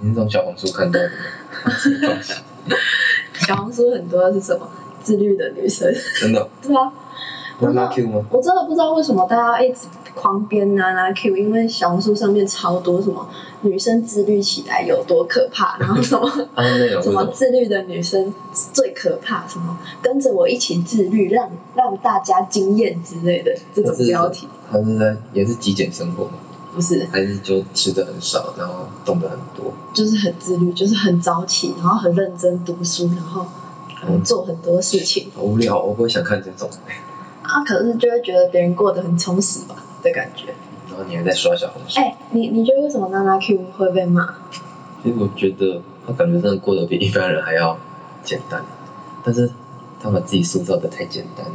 你是从小红书看到的？小红书很多是什么？自律的女生。真的。对啊。不拉 Q 吗？我真的不知道为什么大家一直狂编拉拉 Q，因为小红书上面超多什么女生自律起来有多可怕，然后什么 什么自律的女生最可怕，什么跟着我一起自律，让让大家惊艳之类的这种标题。他是在也是极简生活？不是还是就吃的很少然后动的很多？就是很自律就是很早起然后很认真读书然后做很多事情。好无聊我不会想看这种。啊可是就会觉得别人过得很充实吧的感觉。然后你还在刷小红书。哎你你觉得为什么娜娜 q 会被骂？其实我觉得他感觉真的过得比一般人还要简单。但是他把自己塑造的太简单。了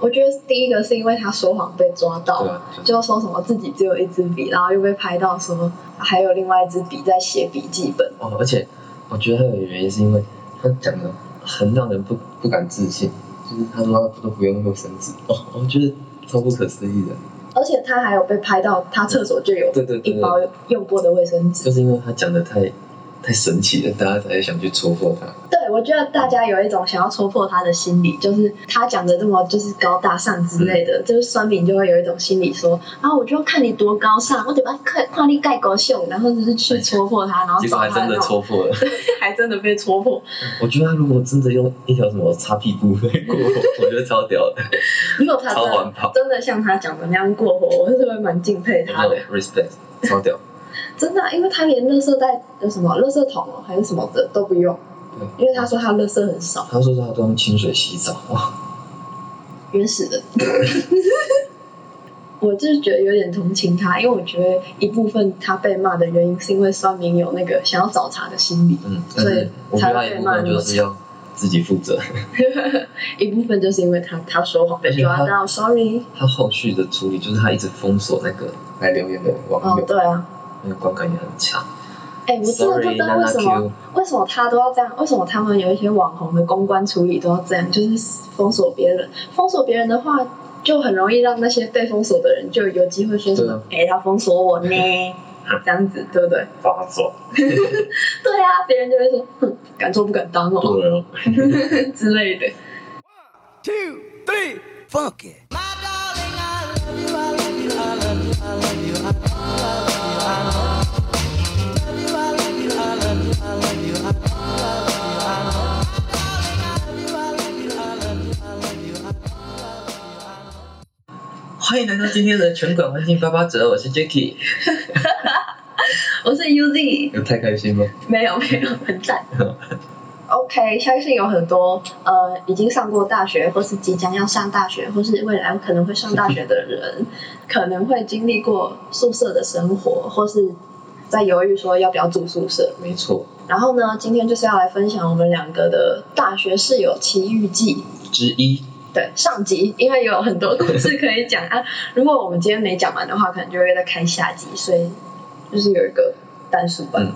我觉得第一个是因为他说谎被抓到，就说什么自己只有一支笔，然后又被拍到说还有另外一支笔在写笔记本。哦，而且我觉得他的原因是因为他讲的很让人不不敢置信，就是他说他都不用卫生纸，我我觉得超不可思议的。而且他还有被拍到他厕所就有一包用过的卫生纸。就是因为他讲的太。太神奇了，大家才想去戳破它。对，我觉得大家有一种想要戳破它的心理，就是他讲的这么就是高大上之类的，就是酸饼就会有一种心理说，啊，我就看你多高尚，我得把看夸你盖高秀，然后就是去戳破它，然后结果还真的戳破了，还真的被戳破。我觉得他如果真的用一条什么擦屁股飞过，我觉得超屌的。如果他超环，真的像他讲的那样过火，我是会蛮敬佩他的。respect，超屌。真的、因为他连垃圾袋有什么垃圾桶还是什么的都不用。对，因为他说他垃圾很少。他说他都用清水洗澡，原始的。我就是觉得有点同情他，因为我觉得一部分他被骂的原因是因为酸明有那个想要找茬的心理，嗯，所以才被骂。就是要自己负责。一部分就是因为他他说谎被抓到，sorry。他后续的处理就是他一直封锁那个来留言的网友。哦，对啊。那个观感也很强。哎，我真的不知道为什么，为什么他都要这样？为什么他们有一些网红的公关处理都要这样？就是封锁别人，封锁别人的话，就很容易让那些被封锁的人就有机会说什么：，哎，他封锁我呢？这样子对不对？发作。对啊，别人就会说：，哼，敢做不敢当哦。对啊。之类的。One, two, three, funky. 欢迎来到今天的全馆环境八八折，我是 Jacky。我是 UZ，有太开心吗？没有没有，很赞。OK，相信有很多呃已经上过大学，或是即将要上大学，或是未来可能会上大学的人，可能会经历过宿舍的生活，或是在犹豫说要不要住宿舍。没错，然后呢，今天就是要来分享我们两个的大学室友奇遇记。之一。对，上集因为有很多故事可以讲啊，如果我们今天没讲完的话，可能就会再开下集，所以就是有一个单数版。嗯。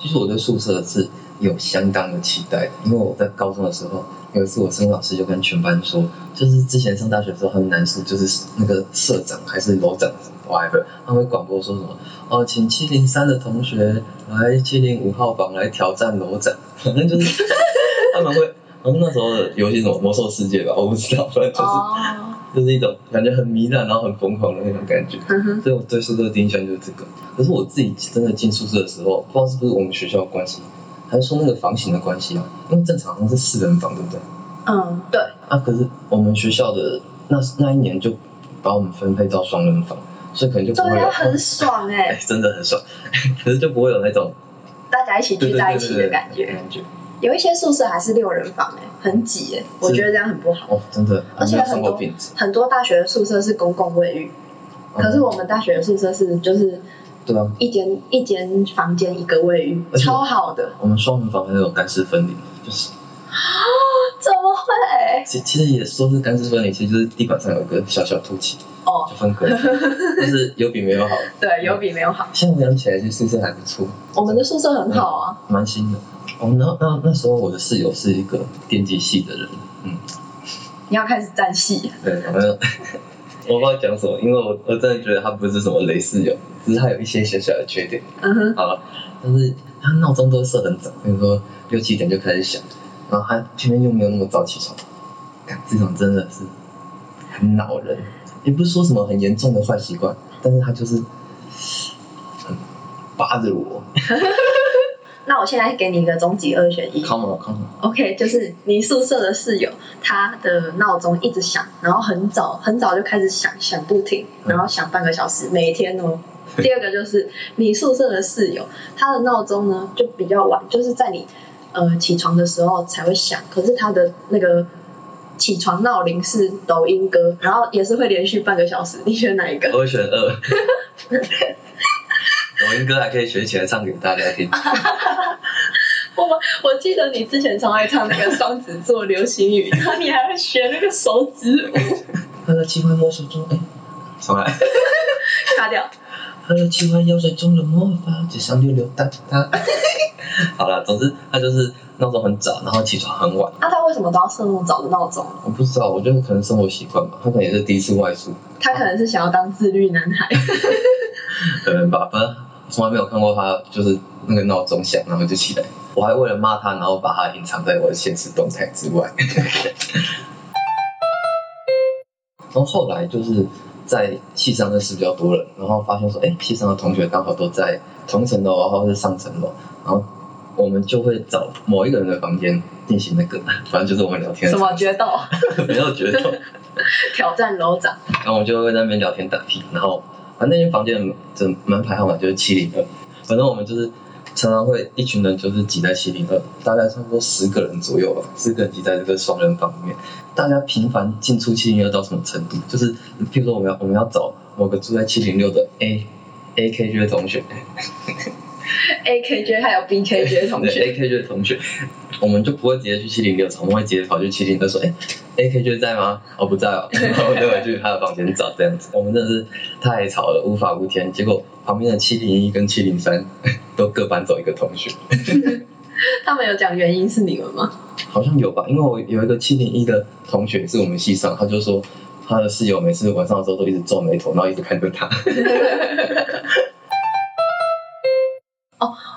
其实我对宿舍是有相当的期待的，因为我在高中的时候，有一次我生物老师就跟全班说，就是之前上大学的时候，他们男宿就是那个社长还是楼长，whatever，他们会广播说什么，哦，请七零三的同学来七零五号房来挑战楼长，反正就是 他们会。然后那时候的游戏什么魔兽世界吧，我不知道，反正就是、哦，就是一种感觉很糜烂，然后很疯狂的那种感觉。嗯，所以我对宿舍的第一印象就是这个。可是我自己真的进宿舍的时候，不知道是不是我们学校的关系，还是说那个房型的关系啊？因为正常好像是四人房，对不对？嗯，对，啊，可是我们学校的那那一年就把我们分配到双人房，所以可能就不会有很爽哎、哎，真的很爽。可是就不会有那种大家一起聚在一起的感觉。感觉。有一些宿舍还是六人房哎、很挤哎、我觉得这样很不好。哦，真的，而且很多。很多大学的宿舍是公共卫浴，可是嗯我们大学的宿舍是就是对啊，一间一间房间一个卫浴，超好的。我们双人房还有干湿分离，就是啊怎么会？其其实也说是干湿分离，其实就是地板上有个小小凸起，哦就，分隔，就 是有比没有好。对，有比没有好。现在想起来，其实宿舍还不错，我们的宿舍很好啊。蛮新的。哦，那那那时候我的室友是一个电机系的人，嗯，你要开始站戏，对，我不知道讲什么，因为我我真的觉得他不是什么雷室友，只是他有一些小小的缺点。嗯哼，好了，但是他闹钟都会设很早，比如说六七点就开始响，然后他偏偏又没有那么早起床，干这种真的是很恼人。也不是说什么很严重的坏习惯，但是他就是很扒着我。那我现在给你一个终极二选一。Come on, come on。OK，就是你宿舍的室友，他的闹钟一直响，然后很早很早就开始响，响不停，然后响半个小时，每天哦。第二个就是你宿舍的室友，他的闹钟呢就比较晚，就是在你呃起床的时候才会响，可是他的那个起床闹铃是抖音歌，然后也是会连续半个小时，你选哪一个？我会选二。抖音歌还可以学起来唱给大家听。我我记得你之前超爱唱那个双子座流行语，然后你还会学那个手指舞，他的奇幻魔术中，哎，重来。卡掉。他的奇幻药水中的魔法，只想溜溜达达。好了，总之他就是闹钟很早，然后起床很晚。那、他为什么都要设那么早的闹钟？我不知道，我觉得可能生活习惯吧，他可能也是第一次外出，他可能是想要当自律男孩。可能吧。反正从来没有看过他就是那个闹钟响，然后就起来。我还为了骂他，然后把他隐藏在我的现实动态之外。然后后来就是在戏上认识比较多人，然后发现说，哎，戏上的同学刚好都在同层楼，或者是上层楼，然后我们就会找某一个人的房间进行那个，反正就是我们聊天什么决斗？没有决斗。挑战楼长。然后我们就会在那边聊天打屁，然后反正那间房间的门牌号码就是七零二，反正我们就是常常会一群人就是挤在七零二，大概差不多十个人左右吧，十个人挤在这个双人房里面，大家频繁进出七零二到什么程度？就是譬如说我们要我们要找某个住在七零六的 A A K G 的同学 AKJ 还有 BKJ 同对学，A K J 的同学，我们就不会直接去七零六找，我们会直接跑去七零二说，哎，A K J 在吗？哦不在哦，然后就回去他的房间找这样子。我们真的是太吵了，无法无天。结果旁边的七零一跟七零三 都各搬走一个同学，他们有讲原因是你们吗？好像有吧？因为我有一个七零一的同学是我们系上，他就说他的室友每次晚上的时候都一直皱眉头，然后一直看着他。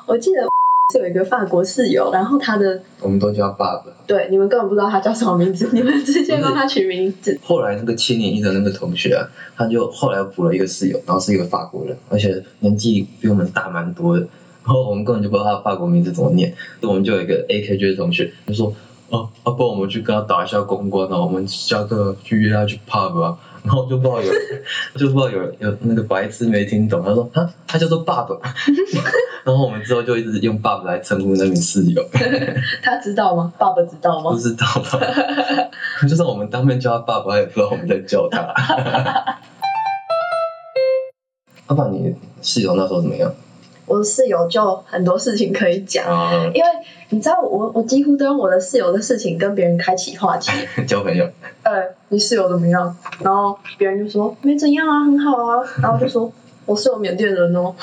我记得 是有一个法国室友，然后他的我们都叫他爸爸。对你们根本不知道他叫什么名字，你们直接帮他取名字。后来那个七零一的那个同学啊，他就后来补了一个室友，然后是一个法国人，而且年纪比我们大蛮多的。然后我们根本就不知道他的法国名字怎么念，我们就有一个 AKJ 的同学他说，哦，要、不然我们去跟他打一下公关啊，我们下课去约他去 pub 啊。然后就不知道有，就不知道有有那个白痴没听懂，他说啊，他叫做爸爸。然后我们之后就一直用爸爸来称呼那名室友。他知道吗？爸爸知道吗？不知道吧？就算我们当面叫他爸爸，也不知道我们在叫他。爸爸，你室友那时候怎么样？我的室友就很多事情可以讲，啊，因为你知道我我几乎都用我的室友的事情跟别人开启话题。交朋友。呃，你室友怎么样？然后别人就说没怎样啊，很好啊。然后就说我室友缅甸人哦。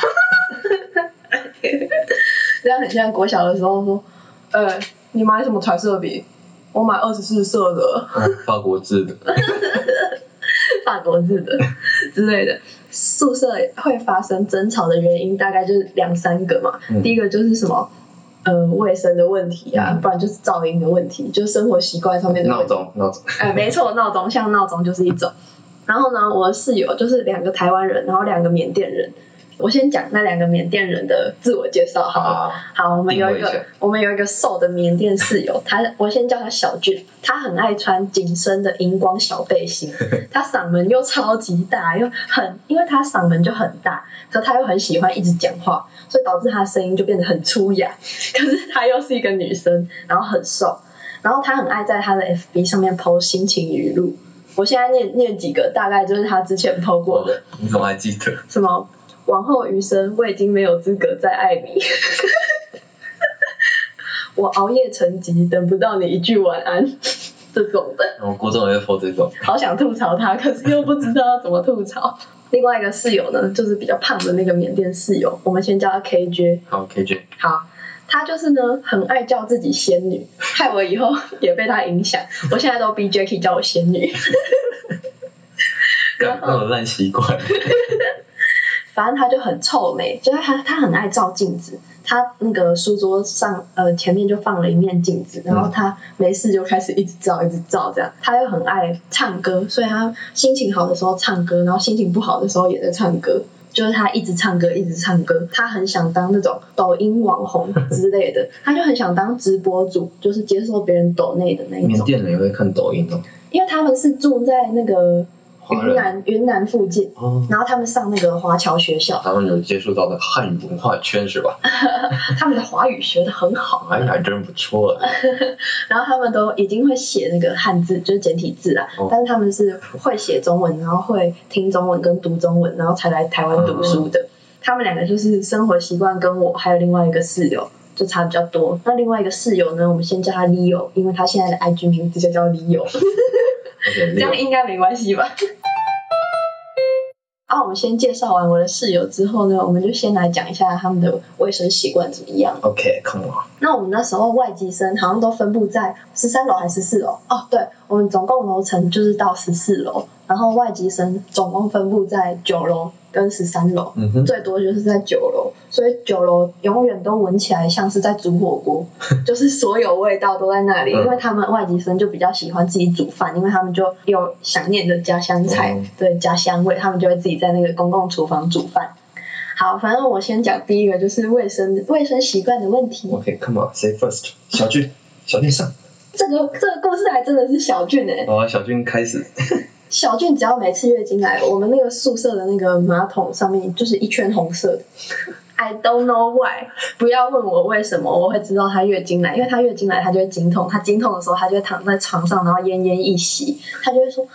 这样很像国小的时候说，呃，你买什么彩色笔？我买二十四色的，哦，法国制的。法国字的之类的。宿舍会发生争吵的原因大概就是两三个嘛。嗯第一个就是什么，呃，卫生的问题啊，嗯不然就是噪音的问题，就是生活习惯上面的。闹钟，闹钟。哎，没错，闹钟像闹钟就是一种。然后呢，我的室友就是两个台湾人，然后两个缅甸人。我先讲那两个缅甸人的自我介绍好了。好，好，我们有一个一我们有一个瘦的缅甸室友，他我先叫他小俊，他很爱穿紧身的荧光小背心，他嗓门又超级大，又很，因为他嗓门就很大，可他又很喜欢一直讲话，所以导致他的声音就变得很粗哑。可是他又是一个女生，然后很瘦，然后他很爱在他的 FB 上面 PO 心情语录。我现在念念几个，大概就是他之前 PO 过的。你怎么还记得？什么往后余生我已经没有资格再爱你。我熬夜成疾，等不到你一句晚安，这种的，我国中也会 po 这种。好想吐槽他，可是又不知道要怎么吐槽。另外一个室友呢，就是比较胖的那个缅甸室友，我们先叫他 KJ。好，KJ。好，他就是呢很爱叫自己仙女，害我以后也被他影响。我现在都逼 Jacky 叫我仙女。干那种烂习惯。反正他就很臭美，就是他他很爱照镜子，他那个书桌上呃前面就放了一面镜子，然后他没事就开始一直照一直照这样，他又很爱唱歌，所以他心情好的时候唱歌，然后心情不好的时候也在唱歌。就是他一直唱歌，一直唱歌。他很想当那种抖音网红之类的，他就很想当直播主，就是接受别人抖内的那一种。缅甸人也会看抖音哦。因为他们是住在那个云南云南附近，哦，然后他们上那个华侨学校，他们有接触到的汉语文化圈是吧？他们的华语学的很好。哎，还真不错。然后他们都已经会写那个汉字，就是简体字啊，哦但是他们是会写中文，然后会听中文跟读中文，然后才来台湾读书的。他们两个就是生活习惯跟我还有另外一个室友就差比较多。那另外一个室友呢，我们先叫他 Leo，因为他现在的 IG 名字就叫 Leo，这样应该没关系吧？啊，我们先介绍完我的室友之后呢，我们就先来讲一下他们的卫生习惯怎么样。OK，come、on。那我们那时候外籍生好像都分布在十三楼还是十四楼？哦，对，我们总共楼层就是到十四楼，然后外籍生总共分布在九楼跟十三楼，嗯，最多就是在九楼，所以九楼永远都闻起来像是在煮火锅，就是所有味道都在那里，嗯因为他们外籍生就比较喜欢自己煮饭，因为他们就有想念的家乡菜，嗯对家乡味，他们就会自己在那个公共厨房煮饭。好，反正我先讲第一个就是卫生卫生习惯的问题。OK，come、on，say first。小俊，小俊上。这个这个故事还真的是小俊哎、好啊，小俊开始。小俊只要每次月经来，我们那个宿舍的那个马桶上面就是一圈红色的。I don't know why，不要问我为什么，我会知道他月经来，因为他月经来他就会经痛，他经痛的时候他就会躺在床上，然后奄奄一息，他就会说：“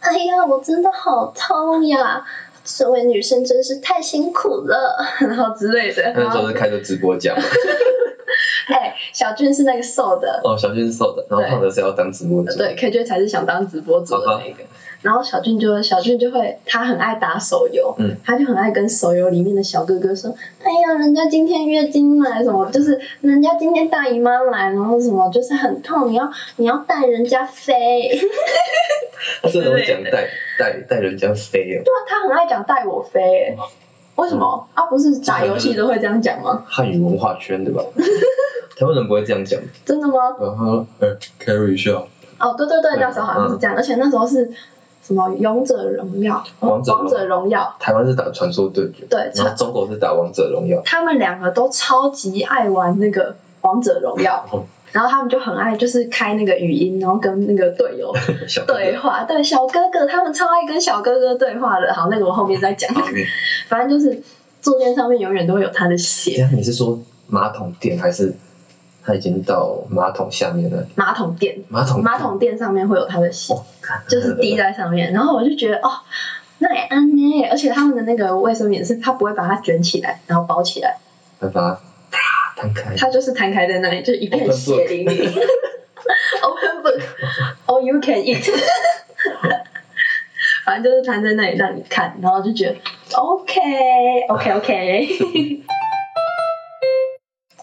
哎呀，我真的好痛呀，身为女生真是太辛苦了，然后之类的。”然那时候是开着直播讲嘛。哎，小俊是那个瘦的，哦，小俊是瘦的，然后胖的是要当直播主。对，KJ 才是想当直播主的那个。然后小俊就小俊就会，他很爱打手游，嗯，他就很爱跟手游里面的小哥哥说，哎呀，人家今天月经来什么，就是人家今天大姨妈来，然后什么就是很痛，你要你要带人家飞，他真的会讲带带带人家飞哦。对啊，他很爱讲带我飞、欸，为什么？啊，不是打游戏都会这样讲吗？汉语文化圈对吧？台湾人不会这样讲。真的吗？然后呃，carry 一下。哦，对对对，对那时候好像是这样，而且那时候是什么勇者荣耀，王者荣王者荣耀，台湾是打传说对决，对，然后中国是打王者荣耀。他们两个都超级爱玩那个王者荣耀，哦。然后他们就很爱就是开那个语音，然后跟那个队友 对话。对，小哥哥他们超爱跟小哥哥对话的。好，那个我后面再讲。反正就是坐垫上面永远都会有他的血，你是说马桶垫还是他已经到马桶下面了？马桶垫，马桶马桶垫上面会有他的血，哦，就是滴在上面。然后我就觉得哦。那也安呢，而且他们的那个卫生棉是，他不会把它卷起来，然后包起来，把它啪摊开。它就是摊开在那里，就一片血淋淋。Open book, all you can eat。反正就是摊在那里让你看，然后就觉得 OK OK OK。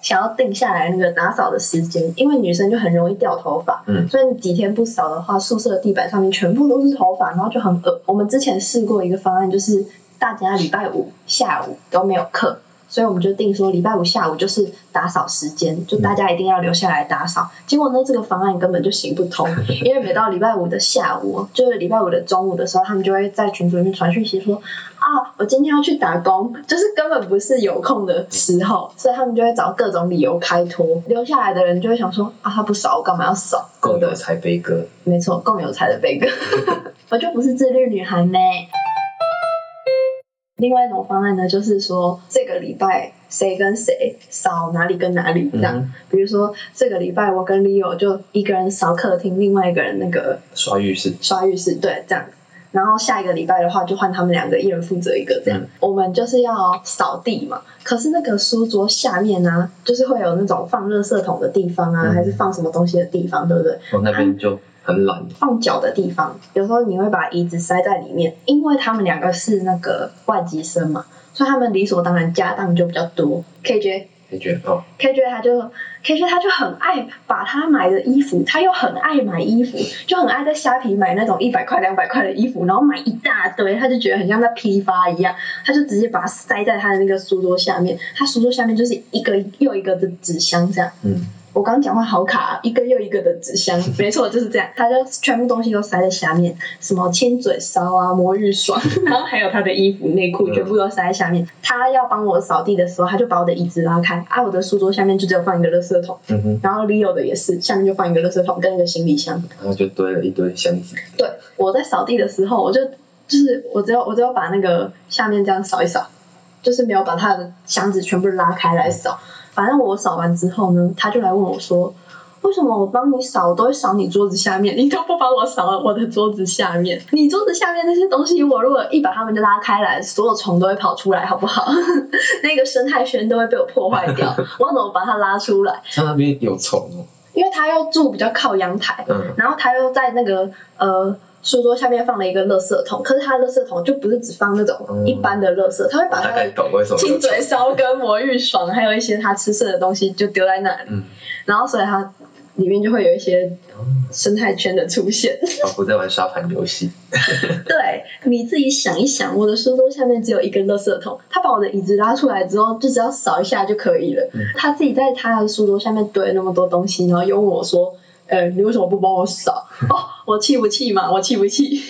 想要定下来那个打扫的时间，因为女生就很容易掉头发，嗯所以你几天不扫的话，宿舍地板上面全部都是头发，然后就很恶。我们之前试过一个方案，就是大家礼拜五下午都没有课，所以我们就定说礼拜五下午就是打扫时间，就大家一定要留下来打扫。结果呢，这个方案根本就行不通，因为每到礼拜五的下午，就是礼拜五的中午的时候，他们就会在群组里面传讯息说啊，我今天要去打工，就是根本不是有空的时候，所以他们就会找各种理由开脱。留下来的人就会想说啊，他不扫，我干嘛要扫？共有才悲歌。没错，共有才的悲歌，我就不是自律女孩呢。另外一种方案呢，就是说这个礼拜谁跟谁扫哪里跟哪里这样。嗯比如说这个礼拜我跟 Leo 就一个人扫客厅，另外一个人那个刷浴室，刷浴室，对，这样。然后下一个礼拜的话，就换他们两个，一人负责一个这样。嗯我们就是要扫地嘛，可是那个书桌下面呢、就是会有那种放垃圾桶的地方啊，嗯还是放什么东西的地方，对不对？我那边就很懒。放脚的地方，有时候你会把椅子塞在里面，因为他们两个是那个外籍生嘛，所以他们理所当然家当就比较多。KJ。KJ 哦，KJ 他就 KJ 他就很爱把他买的衣服，他又很爱买衣服，就很爱在虾皮买那种一百块、两百块的衣服，然后买一大堆，他就觉得很像在批发一样，他就直接把它塞在他的那个书桌下面，他书桌下面就是一个又一个的纸箱这样。嗯，我刚刚讲话好卡，一个又一个的纸箱，没错就是这样，他就全部东西都塞在下面，什么亲嘴烧啊、魔芋爽，然后还有他的衣服、内裤，全部都塞在下面。他要帮我扫地的时候，他就把我的椅子拉开，啊，我的书桌下面就只有放一个垃圾桶，嗯，然后 Leo 的也是，下面就放一个垃圾桶跟一个行李箱。然后就堆了一堆箱子，对，我在扫地的时候，我就就是我只有我只有把那个下面这样扫一扫，就是没有把他的箱子全部拉开来扫。反正我扫完之后呢，他就来问我说。为什么我帮你扫，我都会扫你桌子下面，你都不帮我扫我的桌子下面？你桌子下面那些东西，我如果一把它们拉开来，所有虫都会跑出来，好不好？那个生态圈都会被我破坏掉。我要怎么把它拉出来？它那边有虫哦，因为他又住比较靠阳台，嗯，然后他又在那个呃书桌下面放了一个垃圾桶，可是他的垃圾桶就不是只放那种嗯。一般的垃圾，他会把大概他的懂为什么。有虫亲嘴烧跟魔芋爽，还有一些他吃剩的东西就丢在那里，嗯，然后所以它里面就会有一些哦生态圈的出现。仿佛在玩沙盘游戏，对，你自己想一想，我的书桌下面只有一个垃圾桶，他把我的椅子拉出来之后，就只要扫一下就可以了。嗯。他自己在他的书桌下面堆了那么多东西，然后又问我说：“呃，你为什么不帮我扫？”哦，我气不气嘛？我气不气？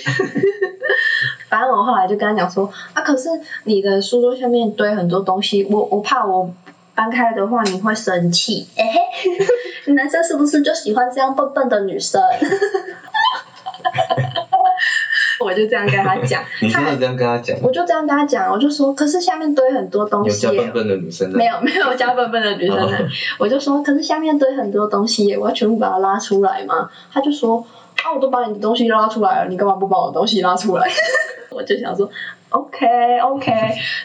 反正我后来就跟他讲说：“啊，可是你的书桌下面堆很多东西，我我怕我。”搬开的话你会生气，哎、嘿，男生是不是就喜欢这样笨笨的女生？我就这样跟他讲，你真的这样跟他讲？我就这样跟他讲，我就说，可是下面堆很多东西耶加笨笨的女生的，没有没有加笨笨的女生 我就说，可是下面堆很多东西，我要全部把它拉出来嘛。他就说，啊，我都把你的东西拉出来了，你干嘛不把我的东西拉出来？我就想说，OK OK，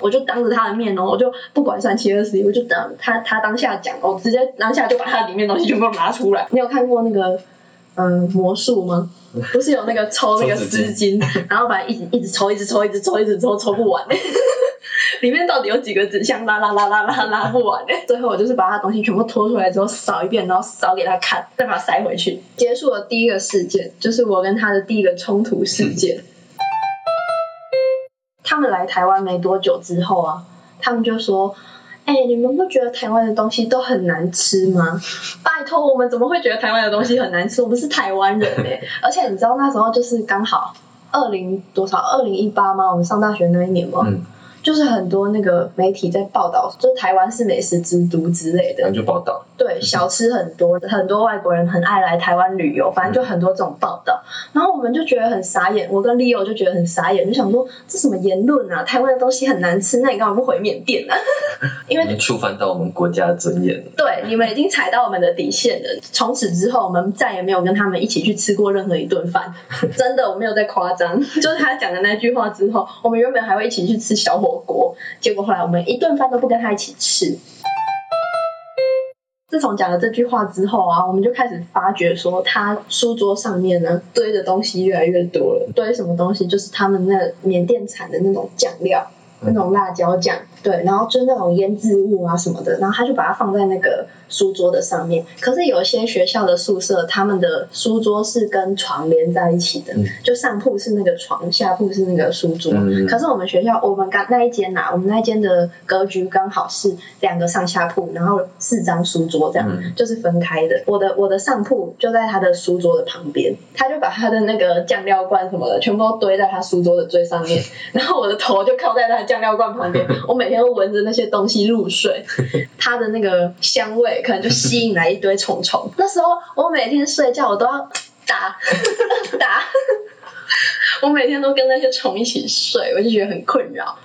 我就当着他的面哦，我就不管三七二十一，我就当他他当下讲，我直接当下就把他里面东西全部拿出来。你有看过那个嗯魔术吗？不是有那个抽那个丝巾，然后把它一直一直抽，一直抽，一直抽，一直抽，抽不完。里面到底有几个纸箱拉拉拉拉拉拉不完最后我就是把他东西全部拖出来之后扫一遍，然后扫给他看，再把它塞回去。结束了第一个事件，就是我跟他的第一个冲突事件。他们来台湾没多久之后啊，他们就说：“哎、你们不觉得台湾的东西都很难吃吗？拜托，我们怎么会觉得台湾的东西很难吃？我们是台湾人哎、而且你知道那时候就是刚好二零多少，二零一八吗？我们上大学那一年吗？嗯，就是很多那个媒体在报道，就是台湾是美食之都之类的。就报道，对，小吃很多，很多外国人很爱来台湾旅游，反正就很多这种报道。然后我们就觉得很傻眼，我跟 Leo 就觉得很傻眼，就想说这什么言论啊？台湾的东西很难吃，那你干嘛不回缅甸呢、啊？因为触犯到我们国家的尊严了。对，你们已经踩到我们的底线了。从此之后，我们再也没有跟他们一起去吃过任何一顿饭。真的，我没有在夸张。就是他讲的那句话之后，我们原本还会一起去吃小火锅，结果后来我们一顿饭都不跟他一起吃。自从讲了这句话之后啊，我们就开始发觉说，他书桌上面呢堆的东西越来越多了。堆什么东西？就是他们那缅甸产的那种酱料，那种辣椒酱，对，然后就那种腌制物啊什么的，然后他就把它放在那个书桌的上面。可是有一些学校的宿舍，他们的书桌是跟床连在一起的，嗯就上铺是那个床，下铺是那个书桌。嗯可是我们学校，我们刚那一间呐、我们那一间的格局刚好是两个上下铺，然后四张书桌这样，嗯就是分开的。我的我的上铺就在他的书桌的旁边，他就把他的那个酱料罐什么的全部都堆在他书桌的最上面，然后我的头就靠在他的酱料罐旁边，我每天都闻着那些东西入睡，它的那个香味可能就吸引来一堆虫虫。那时候我每天睡觉我都要打 打，我每天都跟那些虫一起睡，我就觉得很困扰。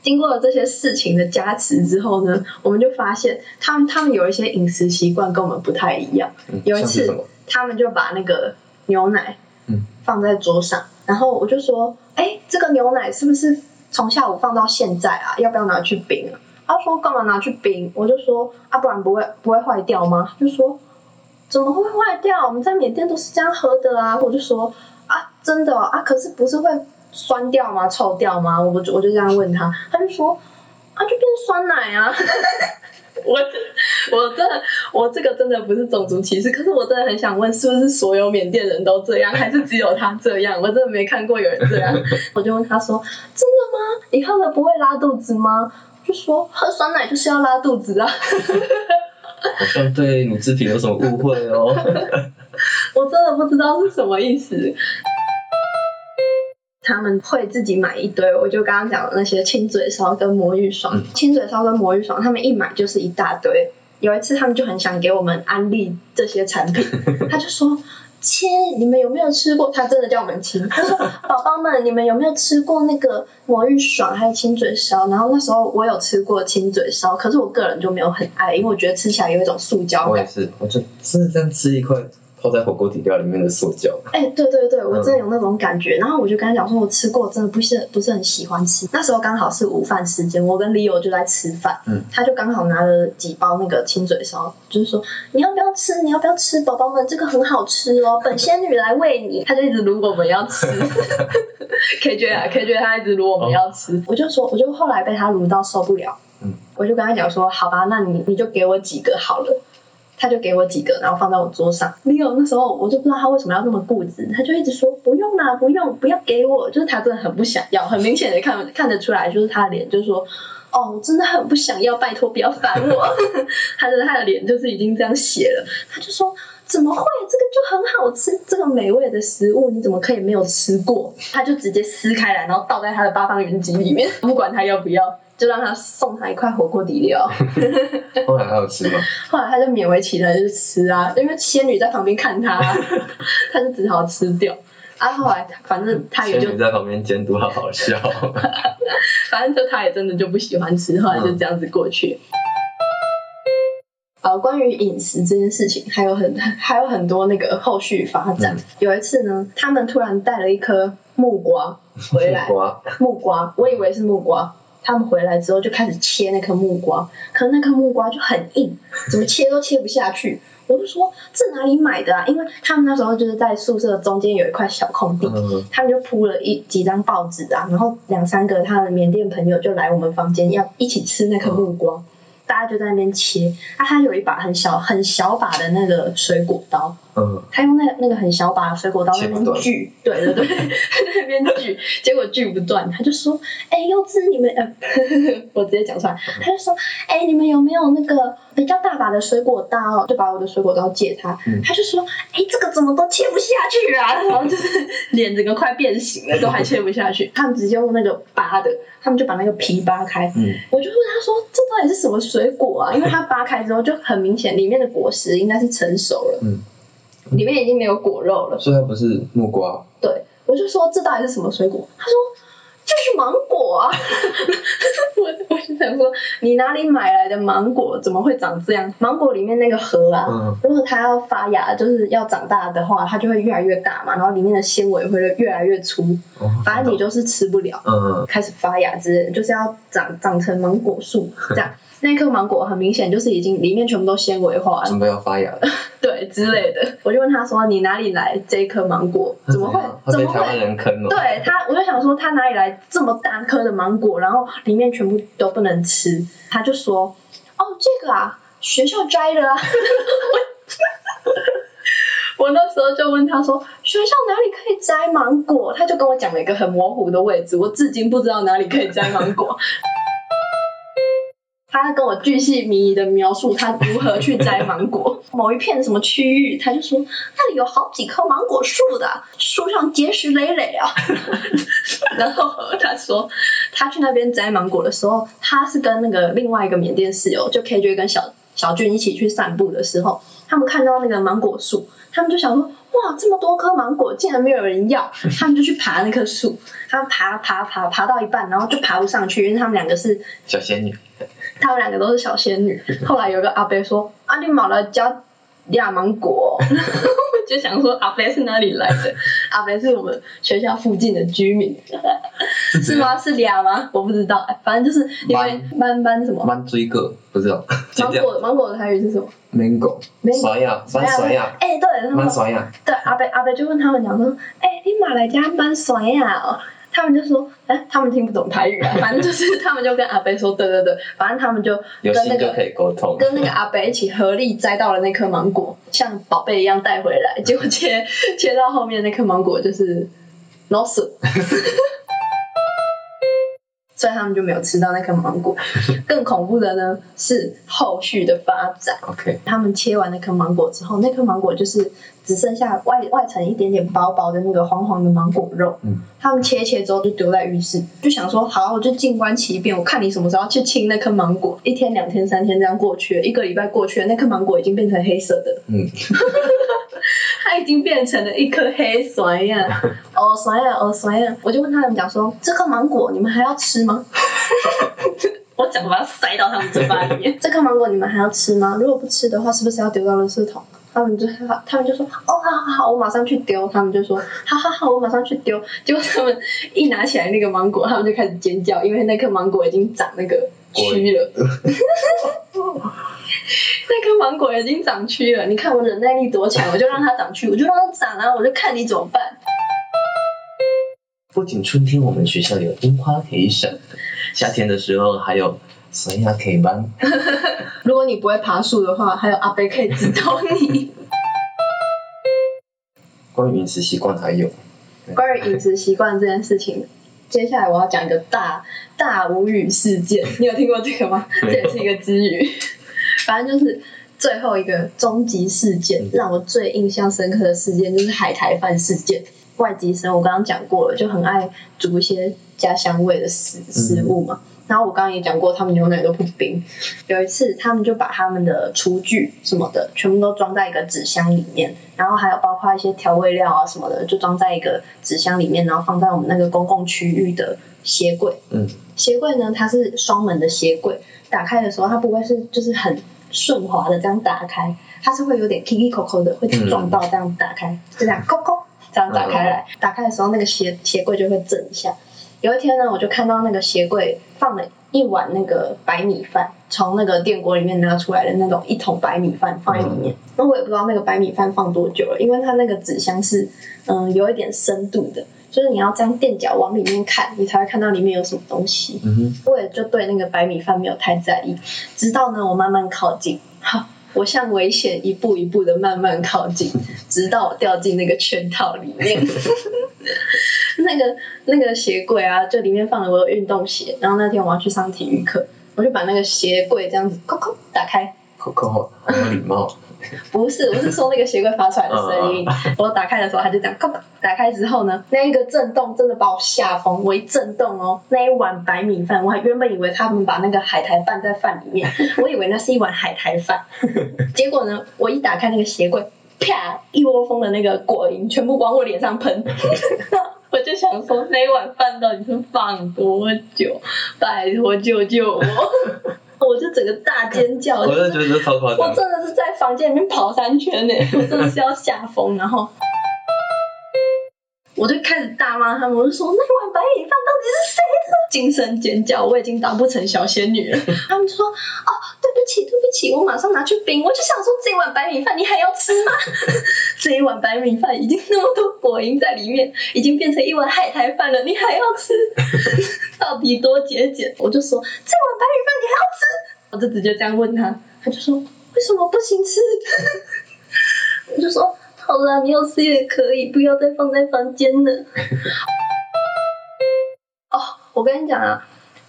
经过了这些事情的加持之后呢，我们就发现他们他们有一些饮食习惯跟我们不太一样。嗯有一次？他们就把那个牛奶嗯放在桌上，然后我就说：“哎，这个牛奶是不是从下午放到现在啊？要不要拿去冰啊？”他说：“干嘛拿去冰？”我就说：“啊，不然不会不会坏掉吗？”就说：“怎么会坏掉？我们在缅甸都是这样喝的啊！”我就说：“啊，真的啊，可是不是会酸掉吗？臭掉吗？”我就我就这样问他，他就说。啊，就变酸奶啊。我我真的我这个真的不是种族歧视，可是我真的很想问，是不是所有缅甸人都这样，还是只有他这样？我真的没看过有人这样。我就问他说：“真的吗？你喝了不会拉肚子吗？”就说喝酸奶就是要拉肚子啊。好像对乳制品有什么误会哦。我真的不知道是什么意思。他们会自己买一堆，我就刚刚讲的那些亲嘴烧跟魔芋爽，亲嘴烧跟魔芋爽，他们一买就是一大堆。有一次他们就很想给我们安利这些产品，他就说：“亲，你们有没有吃过？”他真的叫我们亲，他说：“宝宝们，你们有没有吃过那个魔芋爽还有亲嘴烧？”然后那时候我有吃过亲嘴烧，可是我个人就没有很爱，因为我觉得吃起来有一种塑胶感。我也是，我就真的这样吃一块。泡在火锅底料里面的塑胶。哎，对对对，我真的有那种感觉。然后我就跟他讲说，我吃过，真的不是不是很喜欢吃。那时候刚好是午饭时间，我跟 Leo 就在吃饭，嗯，他就刚好拿了几包那个亲嘴烧，就是说你要不要吃？你要不要吃？宝宝们，这个很好吃哦，本仙女来喂你。他就一直撸我们要吃，KJ 啊，KJ 他一直撸我们要吃。我就说，我就后来被他撸到受不了，嗯，我就跟他讲说，好吧，那你你就给我几个好了。他就给我几个，然后放在我桌上。Leo 那时候我就不知道他为什么要那么固执，他就一直说不用啦，不用，不要给我。就是他真的很不想要，很明显的看看得出来，就是他的脸就是说，哦，我真的很不想要，拜托不要烦我。他的他的脸就是已经这样写了。他就说怎么会？这个就很好吃，这个美味的食物你怎么可以没有吃过？他就直接撕开来，然后倒在他的八方云集里面，不管他要不要。就让他送他一块火锅底料。后来他有吃吗？后来他就勉为其难就吃啊，因为仙女在旁边看他，他就只好吃掉。啊，后来反正他也就在旁边监督，好好笑。反正就他也真的就不喜欢吃，后来就这样子过去。呃，关于饮食这件事情，还有很还有很多那个后续发展。有一次呢，他们突然带了一颗木瓜回来，木瓜，我以为是木瓜。他们回来之后就开始切那颗木瓜，可是那颗木瓜就很硬，怎么切都切不下去。我就说这哪里买的啊？因为他们那时候就是在宿舍中间有一块小空地，他们就铺了一几张报纸啊，然后两三个他的缅甸朋友就来我们房间要一起吃那颗木瓜。大家就在那边切，啊，他有一把很小很小把的那个水果刀，嗯，他用那那个很小把的水果刀那边锯，对对对，那边锯，结果锯不断，他就说，哎，柚子你们，呃，我直接讲出来，他就说，哎，你们有没有那个比较大把的水果刀？就把我的水果刀借他，他就说，哎，这个怎么都切不下去啊？然后就是脸整个快变形了，都还切不下去，他们直接用那个扒的，他们就把那个皮扒开，嗯，我就问他说，这到底是什么水？水果啊，因为它扒开之后就很明显，里面的果实应该是成熟了，嗯，里面已经没有果肉了，所以它不是木瓜。对，我就说这到底是什么水果？他说就是芒果啊，我 我就想说你哪里买来的芒果怎么会长这样？芒果里面那个核啊，如果它要发芽，就是要长大的话，它就会越来越大嘛，然后里面的纤维会越来越粗，反正你就是吃不了，嗯，开始发芽之类，就是要长长成芒果树这样。那颗芒果很明显就是已经里面全部都纤维化了，准备要发芽了。对之类的，我就问他说：“你哪里来这一颗芒果？怎么会？怎么会？”人坑了。对他，我就想说他哪里来这么大颗的芒果，然后里面全部都不能吃。他就说：“哦，这个啊，学校摘的啊。”我那时候就问他说：“学校哪里可以摘芒果？”他就跟我讲了一个很模糊的位置，我至今不知道哪里可以摘芒果。他跟我巨细靡遗的描述他如何去摘芒果，某一片什么区域，他就说那里有好几棵芒果树的，树上结实累累啊。然后他说他去那边摘芒果的时候，他是跟那个另外一个缅甸室友，就 KJ 跟小小俊一起去散步的时候，他们看到那个芒果树，他们就想说哇，这么多颗芒果竟然没有人要，他们就去爬那棵树，他们爬爬爬爬到一半，然后就爬不上去，因为他们两个是小仙女。他们两个都是小仙女。后来有个阿伯说：“啊，你买了加亚芒果。”就想说阿伯是哪里来的？阿伯是我们学校附近的居民，是吗？是俩吗？我不知道，反正就是因为班班什么？班追个不知道。芒果芒果的台语是什么？mango。酸呀，酸酸呀。哎，对，蛮酸呀。对，阿伯阿伯就问他们讲说：“哎，你买来加蛮酸呀？”他们就说，哎，他们听不懂台语啊，反正就是他们就跟阿贝说，对对对，反正他们就跟那个可以沟通。跟那个阿贝一起合力摘到了那颗芒果，像宝贝一样带回来，结果切切到后面那颗芒果就是老死，所以他们就没有吃到那颗芒果。更恐怖的呢是后续的发展。OK，他们切完那颗芒果之后，那颗芒果就是只剩下外外层一点点薄薄的那个黄黄的芒果肉。嗯，他们切一切之后就丢在浴室，就想说好，我就静观其变，我看你什么时候去清那颗芒果。一天、两天、三天这样过去了，一个礼拜过去了，那颗芒果已经变成黑色的，嗯，它已经变成了一颗黑酸 呀，哦酸呀，哦酸呀。我就问他们讲说，这颗芒果你们还要吃吗？我讲把它塞到他们嘴巴里面。这颗芒果你们还要吃吗？如果不吃的话，是不是要丢到垃圾桶？他们就他们就说哦好好好，我马上去丢。他们就说好好好，我马上去丢。结果他们一拿起来那个芒果，他们就开始尖叫，因为那颗芒果已经长那个蛆了。那颗芒果已经长蛆了，你看我忍耐力多强，我就让它长蛆，我就让它长啊，我就看你怎么办。不仅春天我们学校有樱花可以赏，夏天的时候还有酸芽可以搬。如果你不会爬树的话，还有阿贝可以指导你。关于饮食习惯还有，关于饮食习惯这件事情，接下来我要讲一个大大无语事件。你有听过这个吗？这也是一个之语。反正就是最后一个终极事件，让我最印象深刻的事件就是海苔饭事件。外籍生我刚刚讲过了，就很爱煮一些家乡味的食食物嘛。然后我刚刚也讲过，他们牛奶都不冰。有一次，他们就把他们的厨具什么的全部都装在一个纸箱里面，然后还有包括一些调味料啊什么的，就装在一个纸箱里面，然后放在我们那个公共区域的鞋柜。嗯，鞋柜呢，它是双门的鞋柜，打开的时候它不会是就是很顺滑的这样打开，它是会有点 i k 扣扣的，会撞到这样打开，就这样扣扣这样打开来。打开的时候，那个鞋鞋柜就会震一下。有一天呢，我就看到那个鞋柜放了一碗那个白米饭，从那个电锅里面拿出来的那种一桶白米饭放在里面。那、我也不知道那个白米饭放多久了，因为它那个纸箱是嗯有一点深度的，就是你要这样垫脚往里面看，你才会看到里面有什么东西。我也就对那个白米饭没有太在意，直到呢我慢慢靠近，好，我向危险一步一步的慢慢靠近，直到我掉进那个圈套里面。那个那个鞋柜啊，就里面放了我的运动鞋，然后那天我要去上体育课，我就把那个鞋柜这样子扣扣打开，扣扣好很有礼貌。不是，我是说那个鞋柜发出来的声音。我打开的时候，它就这样，打开之后呢，那一个震动真的把我吓疯。我一震动哦，那一碗白米饭，我还原本以为他们把那个海苔拌在饭里面，我以为那是一碗海苔饭。结果呢，我一打开那个鞋柜，啪，一窝蜂的那个果蝇全部往我脸上喷。我就想说，那一碗饭到底是放多久？拜托救救我！我就整个大尖叫，我真的觉得这超夸我。真的是在房间里面跑三圈呢，我真的是要吓疯，然后我就开始大骂他们，我就说那碗白米饭到底是谁的？惊声尖叫，我已经当不成小仙女了。他们就说哦，起，对不起，我马上拿去冰。我就想说这碗白米饭你还要吃吗？这一碗白米饭已经那么多果蝇在里面，已经变成一碗海苔饭了，你还要吃？到底多节俭？我就说这碗白米饭你还要吃？我就直接这样问他，他就说为什么不行吃？我就说好啦，你要吃也可以，不要再放在房间了。哦，我跟你讲啊，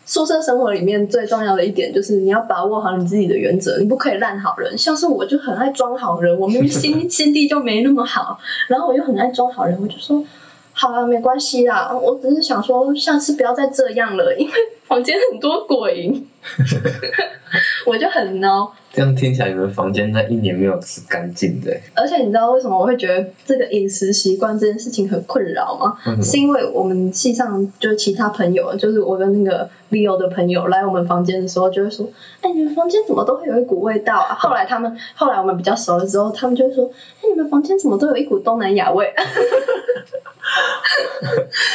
宿舍生活里面最重要的一点就是你要把握好你自己的原则，你不可以烂好人。像是我就很爱装好人，我明明心 心地就没那么好，然后我又很爱装好人，我就说。好啊，没关系啦，我只是想说，下次不要再这样了，因为房间很多鬼，我就很孬。这样听起来，你们房间那一年没有吃干净的。而且你知道为什么我会觉得这个饮食习惯这件事情很困扰吗？是因为我们系上就是其他朋友，就是我跟那个 Leo 的朋友来我们房间的时候，就会说：“哎，你们房间怎么都会有一股味道啊？”后来他们后来我们比较熟了之后，他们就会说：“哎，你们房间怎么都有一股东南亚味？”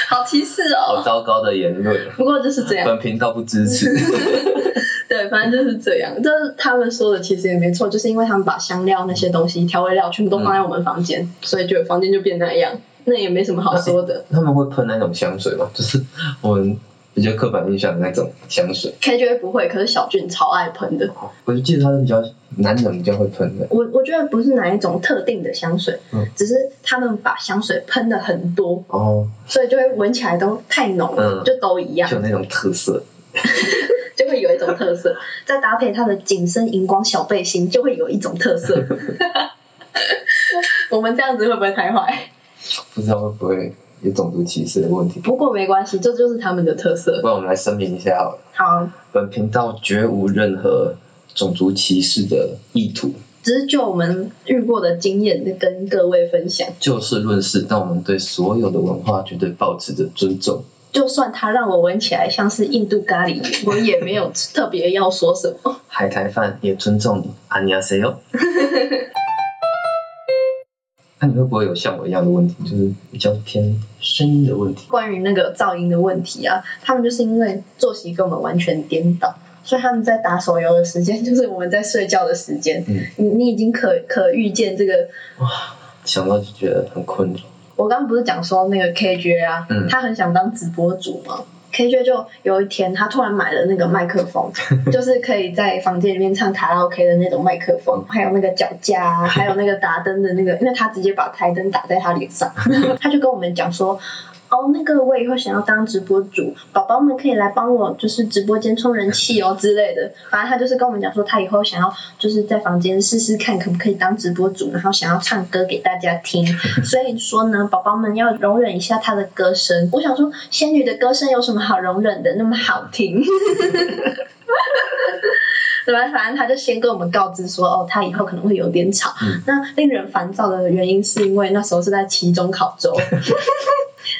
好歧视哦。好糟糕的言论，不过就是这样，本频道不支持。对，反正就是这样。就是他们说的其实也没错，就是因为他们把香料那些东西、调味料全部都放在我们房间，所以就房间就变那样。那也没什么好说的。他们会喷那种香水吗？就是我们比较刻板印象的那种香水。KJ 不会，可是小俊超爱喷的。我就记得他是比较男人比较会喷的。我我觉得不是哪一种特定的香水，嗯只是他们把香水喷的很多，哦，所以就会闻起来都太浓了，嗯就都一样就，有那种特色。就会有一种特色。再搭配他的紧身荧光小背心，就会有一种特色。我们这样子会不会太坏？不知道会不会有种族歧视的问题。不过没关系，这就是他们的特色。不然我们来声明一下好了。好，本频道绝无任何种族歧视的意图。只是就我们遇过的经验，跟各位分享。就事论事，但我们对所有的文化绝对保持着尊重。就算它让我闻起来像是印度咖喱，我也没有特别要说什么。海苔饭也尊重你，안녕하세 요。 那你会不会有像我一样的问题，就是比较偏声音的问题？关于那个噪音的问题啊，他们就是因为作息跟我们完全颠倒，所以他们在打手游的时间 就是我们在睡觉的时间。嗯，你你已经可可预见这个，哇想到就觉得很困扰。我刚刚不是讲说那个 KJ 啊，嗯他很想当直播主吗？KJ 就有一天，他突然买了那个麦克风，就是可以在房间里面唱卡拉 OK 的那种麦克风，还有那个脚架啊，还有那个打灯的那个，因为他直接把台灯打在他脸上，他就跟我们讲说。哦，那个我以后想要当直播主，宝宝们可以来帮我，就是直播间充人气哦之类的。反正他就是跟我们讲说，他以后想要就是在房间试试看可不可以当直播主，然后想要唱歌给大家听。所以说呢，宝宝们要容忍一下他的歌声。我想说，仙女的歌声有什么好容忍的？那么好听。对吧？反正他就先跟我们告知说，哦，他以后可能会有点吵。嗯那令人烦躁的原因是因为那时候是在期中考周。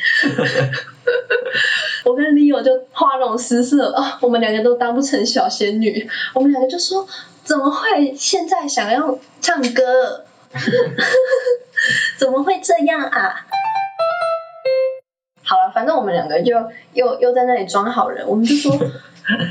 我跟 Leo 就花容失色啊、我们两个都当不成小仙女，我们两个就说怎么会现在想要唱歌？怎么会这样啊？好了，反正我们两个就又又在那里装好人，我们就说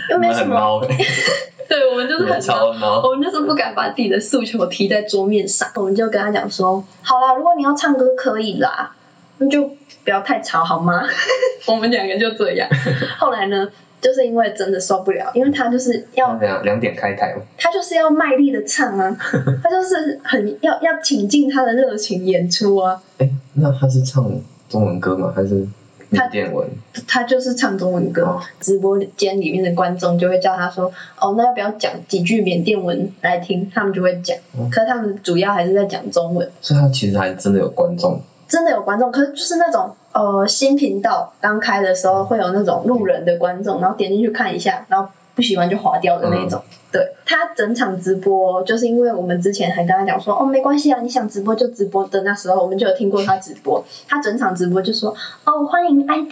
又没什么，对我们就是很超猫。我们就是不敢把自己的诉求提在桌面上，我们就跟他讲说，好啦，如果你要唱歌可以啦，那就不要太吵好吗？我们两个就这样。后来呢，就是因为真的受不了，因为他就是要两两点开台，他就是要卖力的唱啊，他就是很要要倾尽他的热情演出啊，哎，那他是唱中文歌吗？还是缅甸文？他就是唱中文歌。哦直播间里面的观众就会叫他说：“哦，那要不要讲几句缅甸文来听？”他们就会讲，哦可是他们主要还是在讲中文。所以他其实还真的有观众。真的有观众，可是就是那种呃新频道刚开的时候会有那种路人的观众，然后点进去看一下，然后不喜欢就划掉的那种。对他整场直播，就是因为我们之前还跟他讲说，哦没关系啊，你想直播就直播的那时候，我们就有听过他直播，他整场直播就说，哦欢迎 ID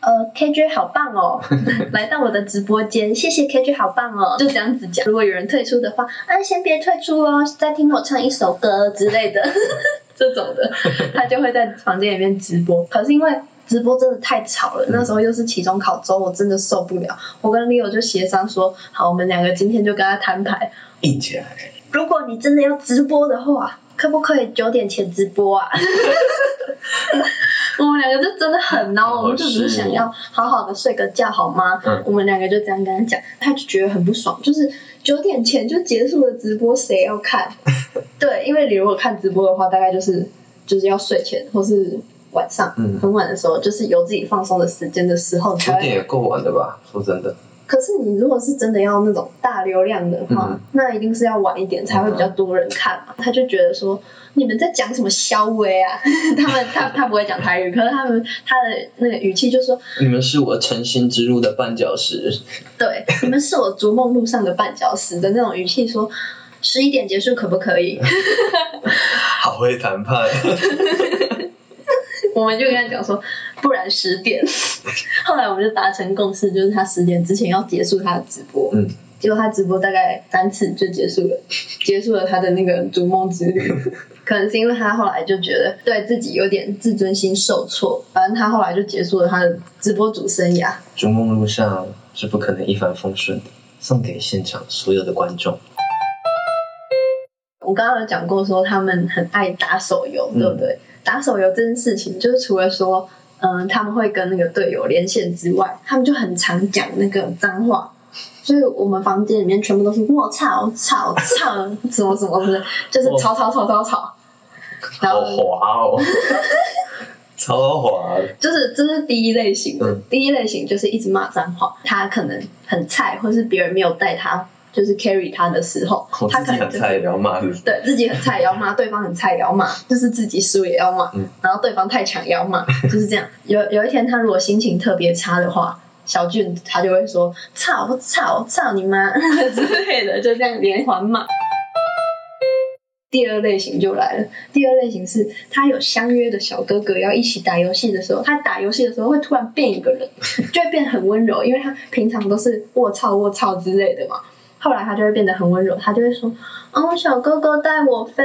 呃 KJ 好棒哦，来到我的直播间，谢谢 KJ 好棒哦，就这样子讲。如果有人退出的话，啊先别退出哦，再听我唱一首歌之类的。这种的，他就会在房间里面直播。可是因为直播真的太吵了，那时候又是期中考周，我真的受不了。我跟 Leo 就协商说，好，我们两个今天就跟他摊牌，硬起来，如果你真的要直播的话，可不可以九点前直播啊？我们两个就真的很孬，我们就只是想要好好的睡个觉，好吗？嗯我们两个就这样跟他讲，他就觉得很不爽，就是九点前就结束了直播，谁要看？对，因为你如果看直播的话，大概就是就是要睡前或是晚上、嗯很晚的时候，就是有自己放松的时间的时候，你才会九点也够晚的吧？说真的，可是你如果是真的要那种大流量的话，嗯那一定是要晚一点才会比较多人看嘛。他就觉得说你们在讲什么消微啊？他们他他不会讲台语，可是他们他的那个语气就说，你们是我诚心之路的绊脚石。对，你们是我逐梦路上的绊脚石的那种语气说。十一点结束可不可以？好会谈判，我们就跟他讲说，不然十点。后来我们就达成共识，就是他十点之前要结束他的直播。嗯，结果他直播大概三次就结束了，结束了他的那个逐梦之旅。可能是因为他后来就觉得对自己有点自尊心受挫，反正他后来就结束了他的直播主生涯。逐梦路上是不可能一帆风顺的，送给现场所有的观众。我刚刚有讲过说他们很爱打手游，对不对？打手游这件事情，就是除了说，嗯，他们会跟那个队友连线之外，他们就很常讲那个脏话，所以我们房间里面全部都是我操操操什么什么的，就是吵吵吵吵吵。然好后滑哦，超滑。就是这是第一类型的，嗯第一类型就是一直骂脏话，他可能很菜，或是别人没有带他，就是 carry 他的时候，我自己他可能就是很菜，也要骂是不是？对自己很菜也要骂，对方很菜也要骂，就是自己输也要骂，嗯然后对方太强也要骂，就是这样。有有一天他如果心情特别差的话，小俊他就会说操我操我操你妈 之类的，就这样连环骂。第二类型就来了，第二类型是他有相约的小哥哥要一起打游戏的时候，他打游戏的时候会突然变一个人，就会变很温柔，因为他平常都是卧槽卧槽之类的嘛。后来他就会变得很温柔，他就会说：“哦，小哥哥带我飞。”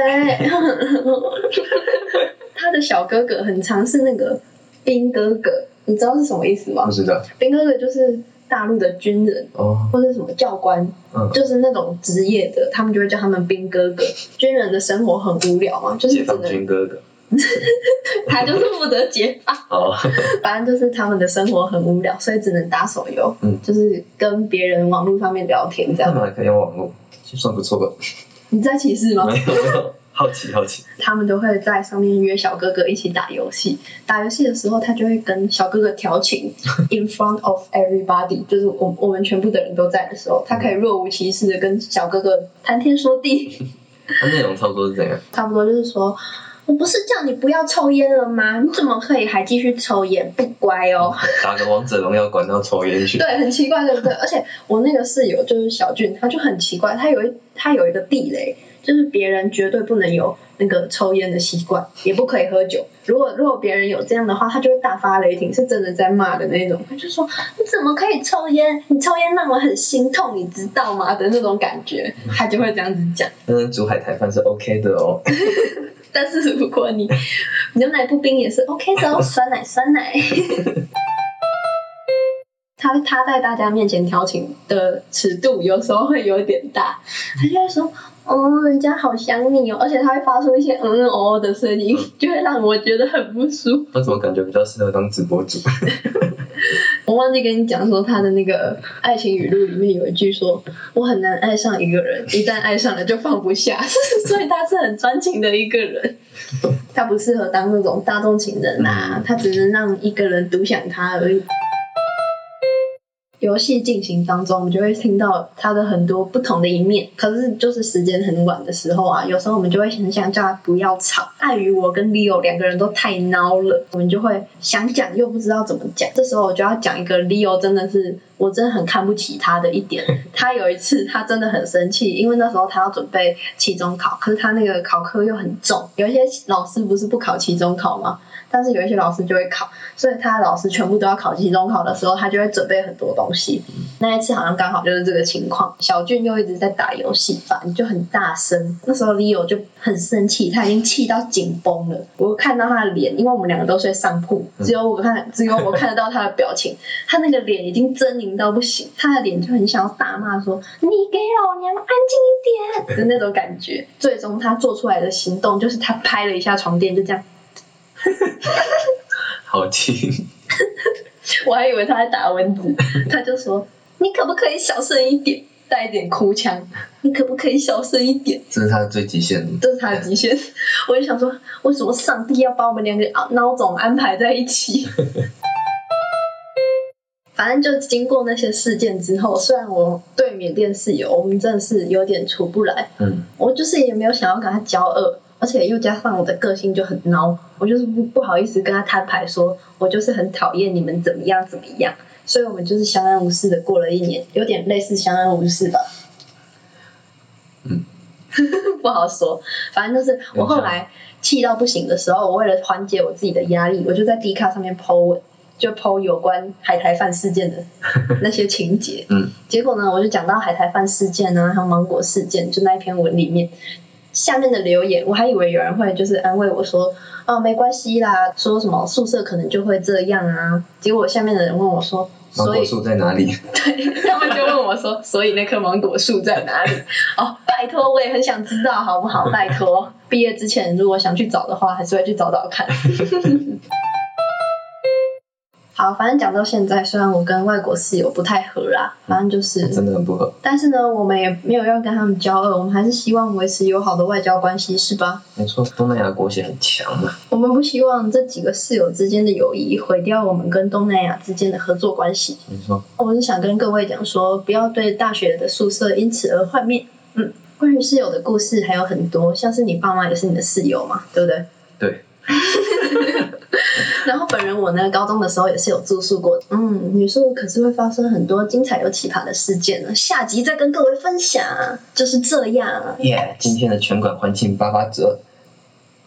他的小哥哥很常是那个兵哥哥，你知道是什么意思吗不？知道兵哥哥就是大陆的军人哦，或者什么教官，嗯，就是那种职业的，他们就会叫他们兵哥哥。军人的生活很无聊嘛，就是解放只能军哥哥。他就是负责解放。哦，反正就是他们的生活很无聊，所以只能打手游，嗯就是跟别人网络上面聊天这样。他们还可以用网络，算不错吧？你在歧视吗？没有没有，好奇好奇。他们都会在上面约小哥哥一起打游戏。打游戏的时候，他就会跟小哥哥调情，in front of everybody，就是我我们全部的人都在的时候，他可以若无其事的跟小哥哥谈天说地。他内容差不多是怎样？差不多就是说，我不是叫你不要抽烟了吗？你怎么可以还继续抽烟？不乖哦。打个王者荣耀管到抽烟去。对，很奇怪，对不对？而且我那个室友就是小俊，他就很奇怪，他有一他有一个地雷，就是别人绝对不能有那个抽烟的习惯，也不可以喝酒。如果如果别人有这样的话，他就会大发雷霆，是真的在骂的那种。他就说你怎么可以抽烟？你抽烟让我很心痛，你知道吗？的那种感觉，他就会这样子讲。但是煮海苔饭是 OK 的哦。但是如果你 牛奶不冰也是 OK 的哦，酸奶酸奶。他他在大家面前调情的尺度有时候会有点大，他就会说，哦，人家好想你哦，而且他会发出一些嗯嗯哦哦的声音，就会让我觉得很不舒服。我怎么感觉比较适合当直播主？我忘记跟你讲说他的那个爱情语录里面有一句说，我很难爱上一个人，一旦爱上了就放不下，所以他是很专情的一个人。他不适合当那种大众情人啊，他只能让一个人独享他而已。游戏进行当中，我们就会听到他的很多不同的一面。可是就是时间很晚的时候啊，有时候我们就会很想叫他不要吵。碍于我跟 Leo 两个人都太孬了，我们就会想讲又不知道怎么讲。这时候我就要讲一个 Leo 真的是我真的很看不起他的一点。他有一次他真的很生气，因为那时候他要准备期中考，可是他那个考科又很重，有一些老师不是不考期中考吗？但是有一些老师就会考，所以他老师全部都要考期中考的时候，他就会准备很多东西。那一次好像刚好就是这个情况，小俊又一直在打游戏，反正就很大声。那时候 Leo 就很生气，他已经气到紧绷了。我看到他的脸，因为我们两个都睡上铺，只有我看，只有我看得到他的表情，他那个脸已经狰狞到不行，他的脸就很想要大骂说：“你给老娘安静一点”的那种感觉。最终他做出来的行动就是他拍了一下床垫，就这样。好听。我还以为他在打蚊子，他就说：“你可不可以小声一点？”带一点哭腔，你可不可以小声一点？这是他的最极限的。这是他的极限。我就想说，为什么上帝要把我们两个孬种安排在一起？反正就经过那些事件之后，虽然我对缅甸室友，我们真的是有点处不来，嗯，我就是也没有想要跟他交恶，而且又加上我的个性就很孬，我就是不不好意思跟他摊牌说，我就是很讨厌你们怎么样怎么样，所以我们就是相安无事的过了一年，有点类似相安无事吧。嗯，不好说，反正就是我后来气到不行的时候，我为了缓解我自己的压力，我就在 D 卡上面 po 文，就 po 有关海苔饭事件的 那些情节。嗯，结果呢，我就讲到海苔饭事件啊，还有芒果事件，就那一篇文里面。下面的留言，我还以为有人会就是安慰我说，哦，没关系啦，说什么宿舍可能就会这样啊。结果下面的人问我说，芒果所以树在哪里？对，他们就问我说，所以那棵芒果树在哪里？哦，拜托，我也很想知道，好不好？拜托，毕业之前如果想去找的话，还是会去找找看。好，反正讲到现在，虽然我跟外国室友不太合啦，反正就是，真的很不合。但是呢，我们也没有要跟他们交恶，我们还是希望维持友好的外交关系，是吧？没错，东南亚国血很强嘛。我们不希望这几个室友之间的友谊毁掉我们跟东南亚之间的合作关系。没错，我是想跟各位讲说，不要对大学的宿舍因此而幻灭。嗯，关于室友的故事还有很多，像是你爸妈也是你的室友嘛，对不对？对，然后本人我呢，高中的时候也是有住宿过的。嗯，女宿可是会发生很多精彩又奇葩的事件呢。下集再跟各位分享，就是这样，耶、今天的全馆欢庆八八折，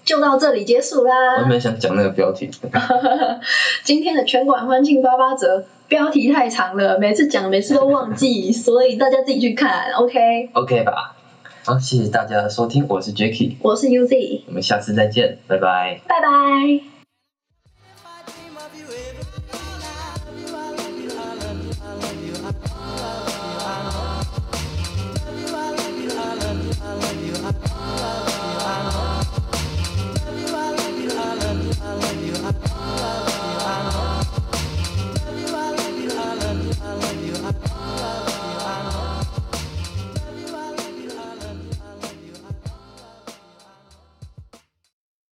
就到这里结束我啦原。本想讲那个标题，今天的全馆欢庆八八折，标题太长了，每次讲每次都忘记，所以大家自己去看。OK，OK 吧？好，谢谢大家的收听，我是 Jacky，我是 UZ，我们下次再见，拜拜。拜拜。